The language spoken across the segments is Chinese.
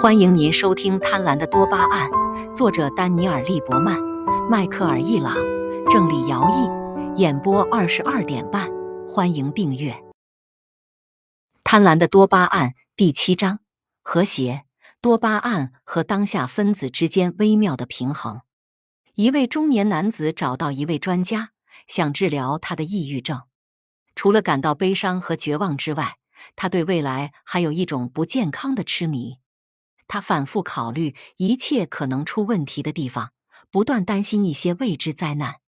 欢迎您收听《贪婪的多巴胺》，作者丹尼尔·利伯曼、迈克尔·易朗，郑理尧译，演播二十二点半。欢迎订阅《贪婪的多巴胺》第七章：和谐。多巴胺和当下分子之间微妙的平衡。一位中年男子找到一位专家，想治疗他的抑郁症。除了感到悲伤和绝望之外，他对未来还有一种不健康的痴迷。他反复考虑一切可能出问题的地方，不断担心一些未知灾难，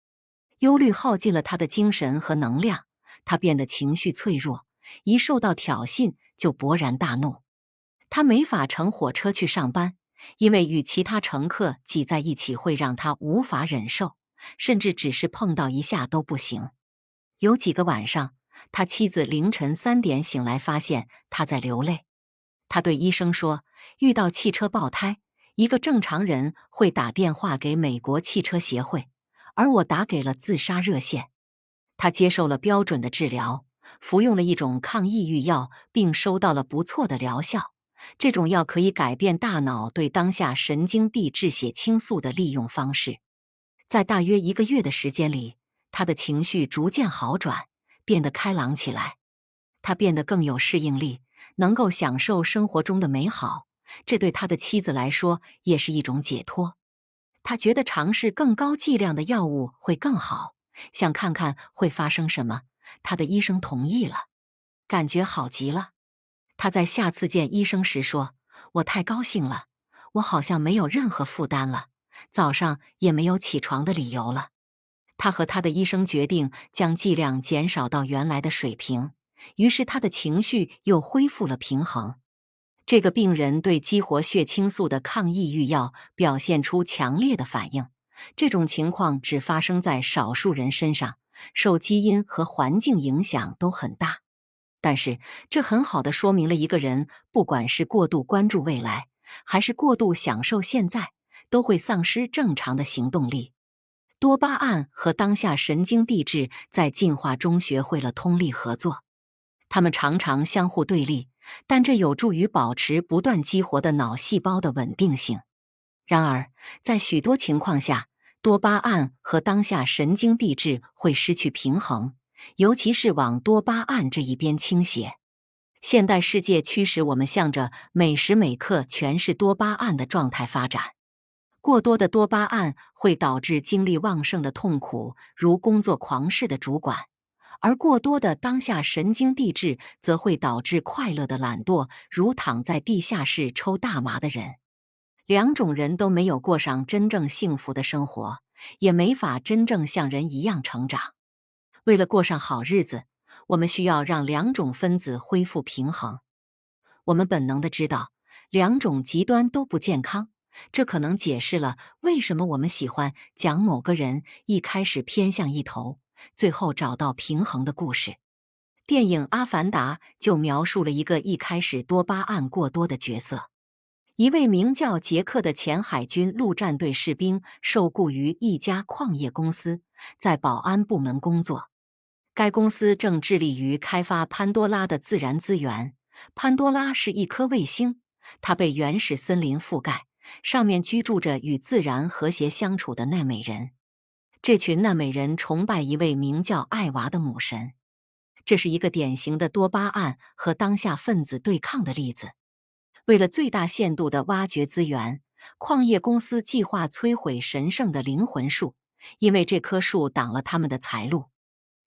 忧虑耗尽了他的精神和能量。他变得情绪脆弱，一受到挑衅就勃然大怒。他没法乘火车去上班，因为与其他乘客挤在一起会让他无法忍受，甚至只是碰到一下都不行。有几个晚上，他妻子凌晨三点醒来，发现他在流泪。他对医生说：“遇到汽车爆胎，一个正常人会打电话给美国汽车协会，而我打给了自杀热线。”他接受了标准的治疗，服用了一种抗抑郁药，并收到了不错的疗效。这种药可以改变大脑对当下神经递质血清素的利用方式。在大约一个月的时间里，他的情绪逐渐好转，变得开朗起来。他变得更有适应力。能够享受生活中的美好，这对他的妻子来说也是一种解脱。他觉得尝试更高剂量的药物会更好，想看看会发生什么。他的医生同意了，感觉好极了。他在下次见医生时说：“我太高兴了，我好像没有任何负担了，早上也没有起床的理由了。”他和他的医生决定将剂量减少到原来的水平。于是他的情绪又恢复了平衡。这个病人对激活血清素的抗抑郁药表现出强烈的反应。这种情况只发生在少数人身上，受基因和环境影响都很大。但是这很好的说明了一个人，不管是过度关注未来，还是过度享受现在，都会丧失正常的行动力。多巴胺和当下神经递质在进化中学会了通力合作。他们常常相互对立，但这有助于保持不断激活的脑细胞的稳定性。然而，在许多情况下，多巴胺和当下神经递质会失去平衡，尤其是往多巴胺这一边倾斜。现代世界驱使我们向着每时每刻全是多巴胺的状态发展。过多的多巴胺会导致精力旺盛的痛苦，如工作狂似的主管。而过多的当下神经递质则会导致快乐的懒惰，如躺在地下室抽大麻的人。两种人都没有过上真正幸福的生活，也没法真正像人一样成长。为了过上好日子，我们需要让两种分子恢复平衡。我们本能的知道，两种极端都不健康，这可能解释了为什么我们喜欢讲某个人一开始偏向一头。最后找到平衡的故事，电影《阿凡达》就描述了一个一开始多巴胺过多的角色。一位名叫杰克的前海军陆战队士兵受雇于一家矿业公司，在保安部门工作。该公司正致力于开发潘多拉的自然资源。潘多拉是一颗卫星，它被原始森林覆盖，上面居住着与自然和谐相处的奈美人。这群纳美人崇拜一位名叫艾娃的母神，这是一个典型的多巴胺和当下分子对抗的例子。为了最大限度地挖掘资源，矿业公司计划摧毁神圣的灵魂树，因为这棵树挡了他们的财路。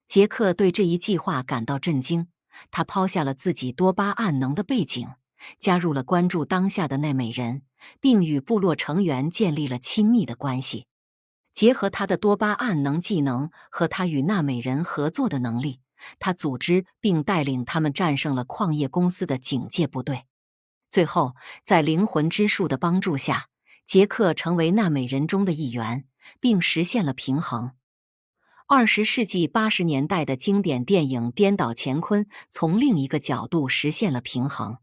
杰克对这一计划感到震惊，他抛下了自己多巴胺能的背景，加入了关注当下的奈美人，并与部落成员建立了亲密的关系。结合他的多巴胺能技能和他与纳美人合作的能力，他组织并带领他们战胜了矿业公司的警戒部队。最后，在灵魂之树的帮助下，杰克成为纳美人中的一员，并实现了平衡。二十世纪八十年代的经典电影《颠倒乾坤》从另一个角度实现了平衡。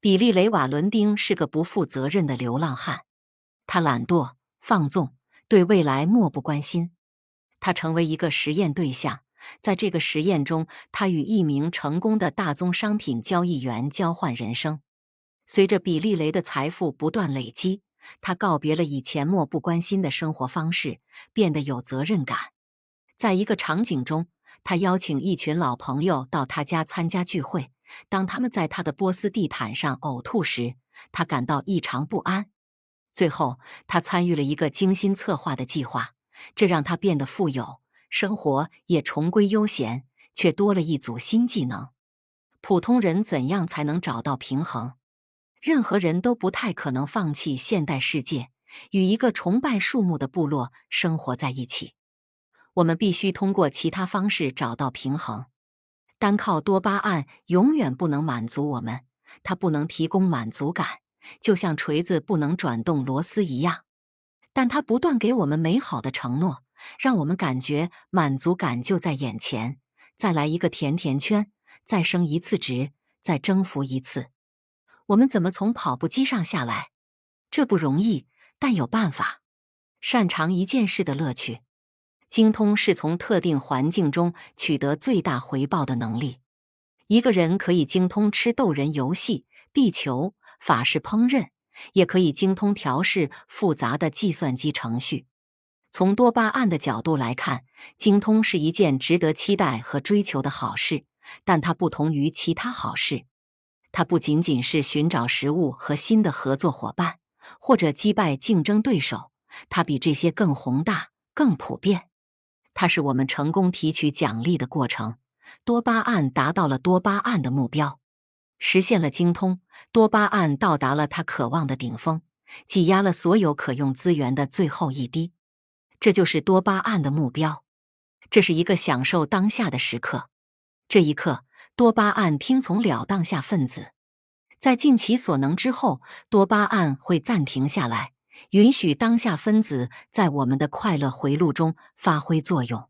比利·雷瓦伦丁是个不负责任的流浪汉，他懒惰、放纵。对未来漠不关心，他成为一个实验对象。在这个实验中，他与一名成功的大宗商品交易员交换人生。随着比利雷的财富不断累积，他告别了以前漠不关心的生活方式，变得有责任感。在一个场景中，他邀请一群老朋友到他家参加聚会。当他们在他的波斯地毯上呕吐时，他感到异常不安。最后，他参与了一个精心策划的计划，这让他变得富有，生活也重归悠闲，却多了一组新技能。普通人怎样才能找到平衡？任何人都不太可能放弃现代世界，与一个崇拜树木的部落生活在一起。我们必须通过其他方式找到平衡。单靠多巴胺永远不能满足我们，它不能提供满足感，就像锤子不能转动螺丝一样。但它不断给我们美好的承诺，让我们感觉满足感就在眼前。再来一个甜甜圈，再升一次值，再征服一次。我们怎么从跑步机上下来？这不容易，但有办法。擅长一件事的乐趣。精通是从特定环境中取得最大回报的能力。一个人可以精通吃豆人游戏、地球、法式烹饪，也可以精通调试复杂的计算机程序。从多巴胺的角度来看，精通是一件值得期待和追求的好事，但它不同于其他好事。它不仅仅是寻找食物和新的合作伙伴，或者击败竞争对手，它比这些更宏大、更普遍。它是我们成功提取奖励的过程。多巴胺达到了多巴胺的目标，实现了精通。多巴胺到达了他渴望的顶峰，挤压了所有可用资源的最后一滴。这就是多巴胺的目标。这是一个享受当下的时刻。这一刻，多巴胺听从了当下分子，在尽其所能之后，多巴胺会暂停下来。允许当下分子在我们的快乐回路中发挥作用，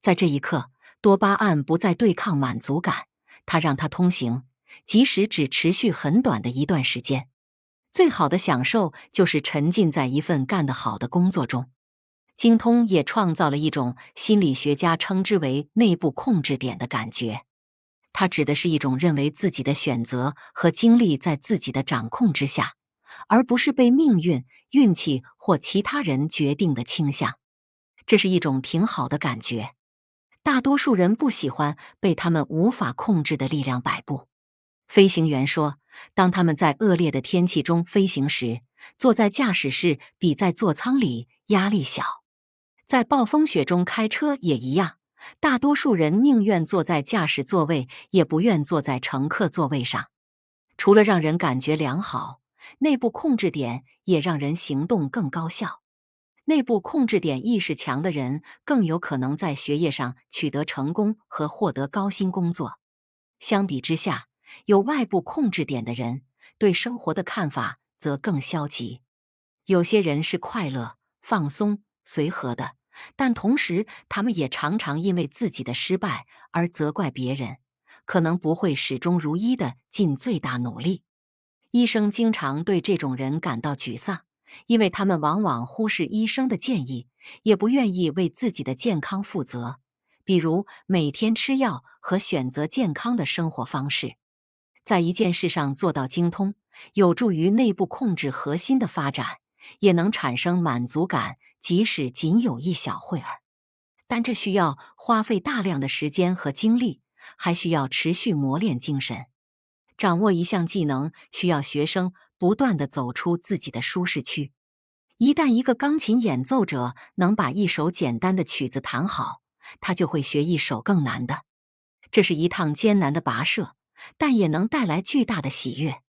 在这一刻，多巴胺不再对抗满足感，它让它通行，即使只持续很短的一段时间。最好的享受就是沉浸在一份干得好的工作中。精通也创造了一种心理学家称之为内部控制点的感觉，它指的是一种认为自己的选择和经历在自己的掌控之下。而不是被命运、运气或其他人决定的倾向，这是一种挺好的感觉。大多数人不喜欢被他们无法控制的力量摆布。飞行员说，当他们在恶劣的天气中飞行时，坐在驾驶室比在座舱里压力小。在暴风雪中开车也一样，大多数人宁愿坐在驾驶座位，也不愿坐在乘客座位上。除了让人感觉良好。内部控制点也让人行动更高效。内部控制点意识强的人更有可能在学业上取得成功和获得高薪工作。相比之下，有外部控制点的人对生活的看法则更消极。有些人是快乐、放松、随和的，但同时他们也常常因为自己的失败而责怪别人，可能不会始终如一的尽最大努力。医生经常对这种人感到沮丧，因为他们往往忽视医生的建议，也不愿意为自己的健康负责，比如每天吃药和选择健康的生活方式。在一件事上做到精通，有助于内部控制核心的发展，也能产生满足感，即使仅有一小会儿。但这需要花费大量的时间和精力，还需要持续磨练精神。掌握一项技能需要学生不断的走出自己的舒适区。一旦一个钢琴演奏者能把一首简单的曲子弹好，他就会学一首更难的。这是一趟艰难的跋涉，但也能带来巨大的喜悦。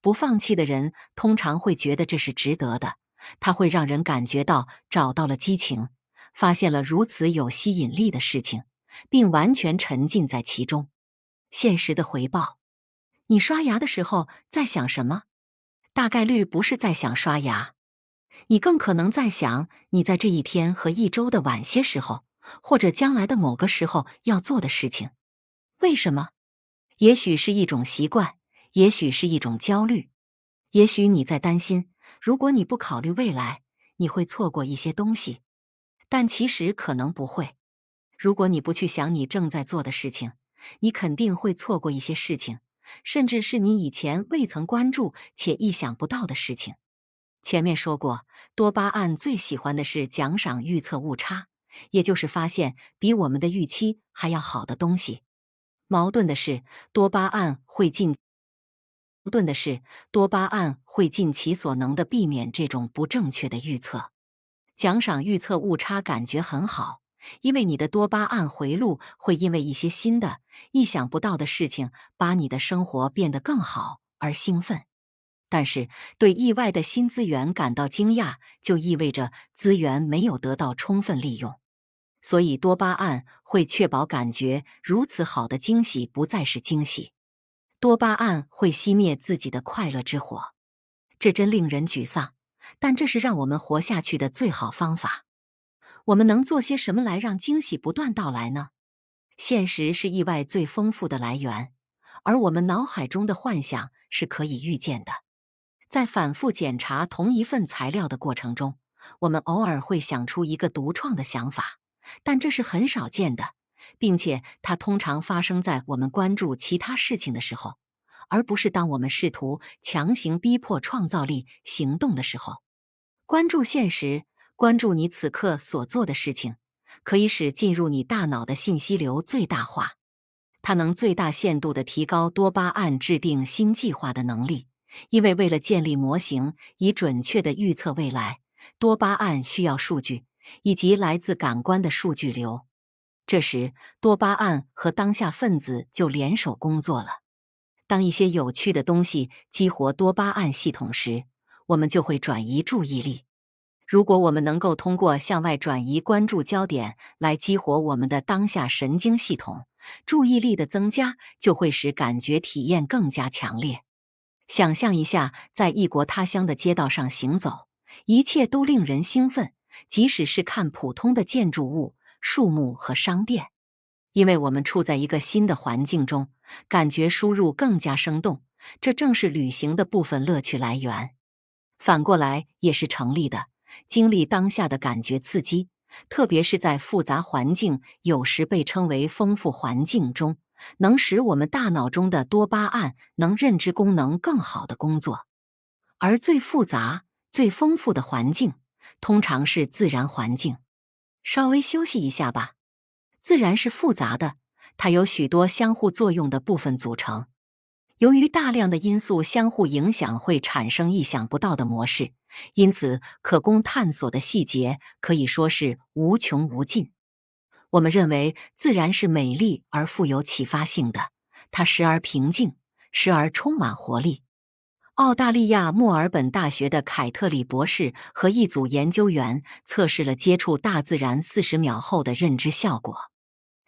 不放弃的人通常会觉得这是值得的。他会让人感觉到找到了激情，发现了如此有吸引力的事情，并完全沉浸在其中。现实的回报。你刷牙的时候在想什么？大概率不是在想刷牙，你更可能在想你在这一天和一周的晚些时候，或者将来的某个时候要做的事情。为什么？也许是一种习惯，也许是一种焦虑，也许你在担心，如果你不考虑未来，你会错过一些东西。但其实可能不会。如果你不去想你正在做的事情，你肯定会错过一些事情。甚至是你以前未曾关注且意想不到的事情。前面说过，多巴胺最喜欢的是奖赏预测误差，也就是发现比我们的预期还要好的东西。矛盾的是，多巴胺会尽矛盾的是，多巴胺会尽其所能的避免这种不正确的预测。奖赏预测误差感觉很好。因为你的多巴胺回路会因为一些新的、意想不到的事情，把你的生活变得更好而兴奋。但是，对意外的新资源感到惊讶，就意味着资源没有得到充分利用。所以，多巴胺会确保感觉如此好的惊喜不再是惊喜。多巴胺会熄灭自己的快乐之火，这真令人沮丧。但这是让我们活下去的最好方法。我们能做些什么来让惊喜不断到来呢？现实是意外最丰富的来源，而我们脑海中的幻想是可以预见的。在反复检查同一份材料的过程中，我们偶尔会想出一个独创的想法，但这是很少见的，并且它通常发生在我们关注其他事情的时候，而不是当我们试图强行逼迫创造力行动的时候。关注现实。关注你此刻所做的事情，可以使进入你大脑的信息流最大化。它能最大限度地提高多巴胺制定新计划的能力，因为为了建立模型以准确地预测未来，多巴胺需要数据以及来自感官的数据流。这时，多巴胺和当下分子就联手工作了。当一些有趣的东西激活多巴胺系统时，我们就会转移注意力。如果我们能够通过向外转移关注焦点来激活我们的当下神经系统，注意力的增加就会使感觉体验更加强烈。想象一下，在异国他乡的街道上行走，一切都令人兴奋，即使是看普通的建筑物、树木和商店，因为我们处在一个新的环境中，感觉输入更加生动。这正是旅行的部分乐趣来源。反过来也是成立的。经历当下的感觉刺激，特别是在复杂环境（有时被称为丰富环境）中，能使我们大脑中的多巴胺能认知功能更好的工作。而最复杂、最丰富的环境，通常是自然环境。稍微休息一下吧。自然是复杂的，它由许多相互作用的部分组成。由于大量的因素相互影响，会产生意想不到的模式，因此可供探索的细节可以说是无穷无尽。我们认为自然是美丽而富有启发性的，它时而平静，时而充满活力。澳大利亚墨尔本大学的凯特里博士和一组研究员测试了接触大自然四十秒后的认知效果。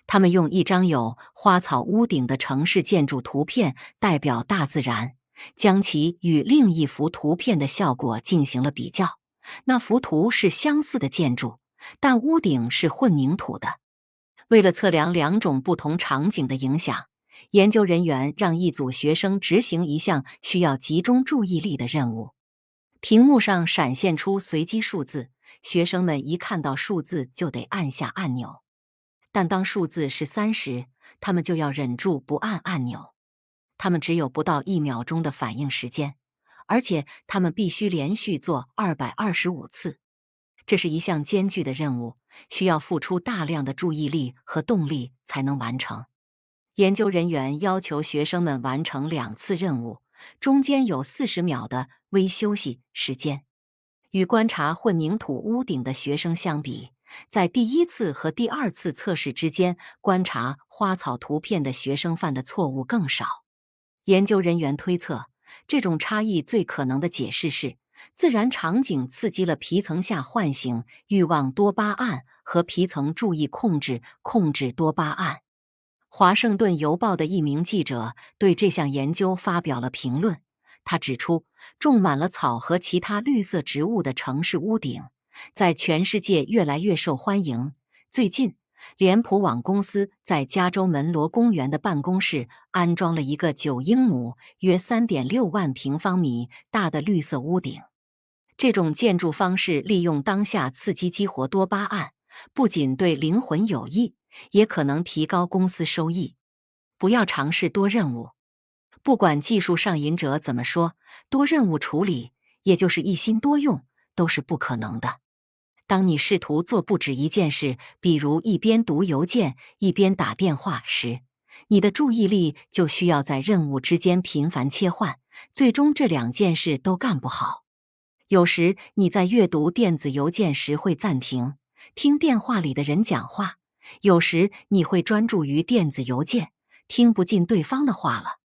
他们用一张有花草屋顶的城市建筑图片代表大自然，将其与另一幅图片的效果进行了比较。那幅图是相似的建筑，但屋顶是混凝土的。为了测量两种不同场景的影响，研究人员让一组学生执行一项需要集中注意力的任务。屏幕上闪现出随机数字，学生们一看到数字就得按下按钮。但当数字是三时，他们就要忍住不按按钮。他们只有不到一秒钟的反应时间，而且他们必须连续做二百二十五次。这是一项艰巨的任务，需要付出大量的注意力和动力才能完成。研究人员要求学生们完成两次任务，中间有四十秒的微休息时间。与观察混凝土屋顶的学生相比，在第一次和第二次测试之间，观察花草图片的学生犯的错误更少。研究人员推测，这种差异最可能的解释是，自然场景刺激了皮层下唤醒欲望多巴胺和皮层注意控制控制多巴胺。华盛顿邮报的一名记者对这项研究发表了评论，他指出，种满了草和其他绿色植物的城市屋顶。在全世界越来越受欢迎。最近，脸谱网公司在加州门罗公园的办公室安装了一个九英亩（约三点六万平方米）大的绿色屋顶。这种建筑方式利用当下刺激激活多巴胺，不仅对灵魂有益，也可能提高公司收益。不要尝试多任务。不管技术上瘾者怎么说，多任务处理，也就是一心多用，都是不可能的。当你试图做不止一件事，比如一边读邮件一边打电话时，你的注意力就需要在任务之间频繁切换，最终这两件事都干不好。有时你在阅读电子邮件时会暂停听电话里的人讲话，有时你会专注于电子邮件，听不进对方的话了。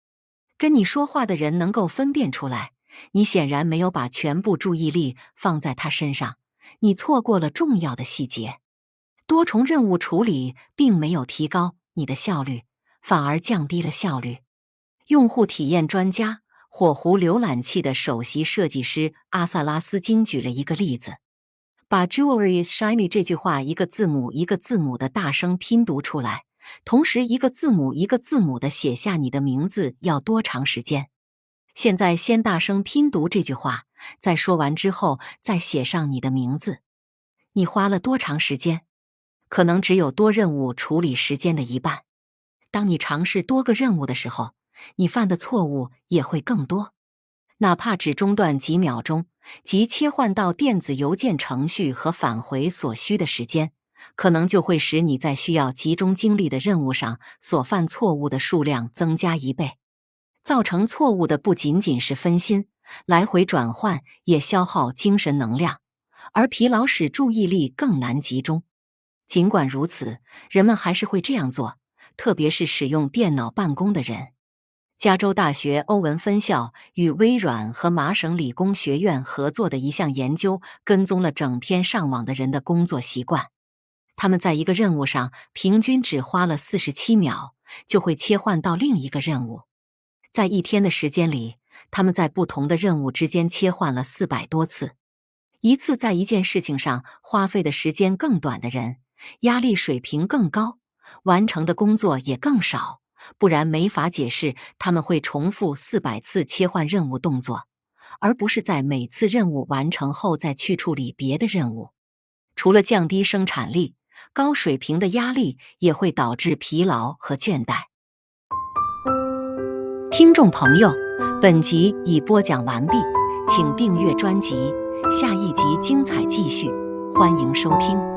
跟你说话的人能够分辨出来，你显然没有把全部注意力放在他身上。你错过了重要的细节，多重任务处理并没有提高你的效率，反而降低了效率。用户体验专家、火狐浏览器的首席设计师阿萨拉斯金举了一个例子：把 “jewelry is shiny” 这句话一个字母一个字母的大声拼读出来，同时一个字母一个字母的写下你的名字要多长时间？现在先大声拼读这句话，在说完之后再写上你的名字。你花了多长时间？可能只有多任务处理时间的一半。当你尝试多个任务的时候，你犯的错误也会更多。哪怕只中断几秒钟，即切换到电子邮件程序和返回所需的时间，可能就会使你在需要集中精力的任务上所犯错误的数量增加一倍。造成错误的不仅仅是分心，来回转换也消耗精神能量，而疲劳使注意力更难集中。尽管如此，人们还是会这样做，特别是使用电脑办公的人。加州大学欧文分校与微软和麻省理工学院合作的一项研究，跟踪了整天上网的人的工作习惯。他们在一个任务上平均只花了四十七秒，就会切换到另一个任务。在一天的时间里，他们在不同的任务之间切换了四百多次。一次在一件事情上花费的时间更短的人，压力水平更高，完成的工作也更少。不然没法解释他们会重复四百次切换任务动作，而不是在每次任务完成后再去处理别的任务。除了降低生产力，高水平的压力也会导致疲劳和倦怠。听众朋友，本集已播讲完毕，请订阅专辑，下一集精彩继续，欢迎收听。